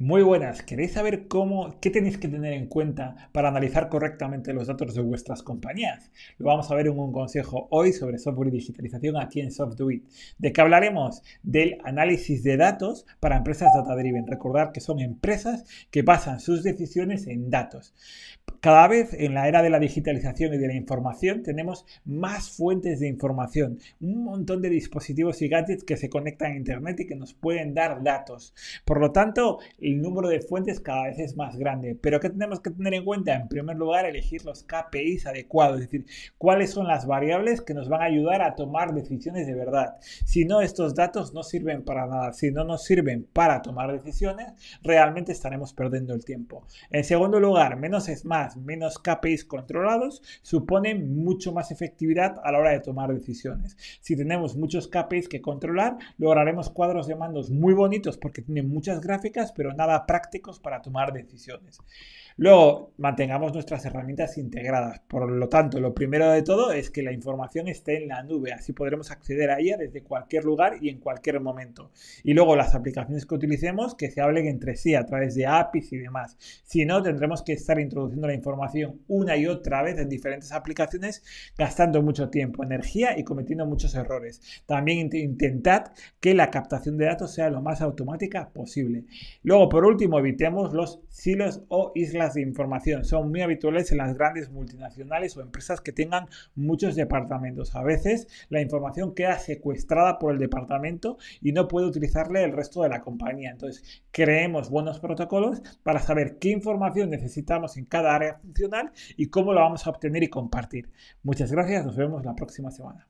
Muy buenas, ¿queréis saber cómo, qué tenéis que tener en cuenta para analizar correctamente los datos de vuestras compañías? Lo vamos a ver en un consejo hoy sobre software y digitalización aquí en SoftDoIt. ¿De qué hablaremos? Del análisis de datos para empresas data driven. Recordar que son empresas que basan sus decisiones en datos. Cada vez en la era de la digitalización y de la información tenemos más fuentes de información, un montón de dispositivos y gadgets que se conectan a Internet y que nos pueden dar datos. Por lo tanto, el número de fuentes cada vez es más grande. Pero ¿qué tenemos que tener en cuenta? En primer lugar, elegir los KPIs adecuados, es decir, cuáles son las variables que nos van a ayudar a tomar decisiones de verdad. Si no, estos datos no sirven para nada. Si no nos sirven para tomar decisiones, realmente estaremos perdiendo el tiempo. En segundo lugar, menos es más, menos KPIs controlados suponen mucho más efectividad a la hora de tomar decisiones. Si tenemos muchos KPIs que controlar, lograremos cuadros de mandos muy bonitos porque tienen muchas gráficas, pero nada prácticos para tomar decisiones. Luego, mantengamos nuestras herramientas integradas. Por lo tanto, lo primero de todo es que la información esté en la nube. Así podremos acceder a ella desde cualquier lugar y en cualquier momento. Y luego las aplicaciones que utilicemos que se hablen entre sí a través de APIs y demás. Si no, tendremos que estar introduciendo la información una y otra vez en diferentes aplicaciones, gastando mucho tiempo, energía y cometiendo muchos errores. También intentad que la captación de datos sea lo más automática posible. Luego, por último, evitemos los silos o islas de información. Son muy habituales en las grandes multinacionales o empresas que tengan muchos departamentos. A veces la información queda secuestrada por el departamento y no puede utilizarle el resto de la compañía. Entonces, creemos buenos protocolos para saber qué información necesitamos en cada área funcional y cómo la vamos a obtener y compartir. Muchas gracias, nos vemos la próxima semana.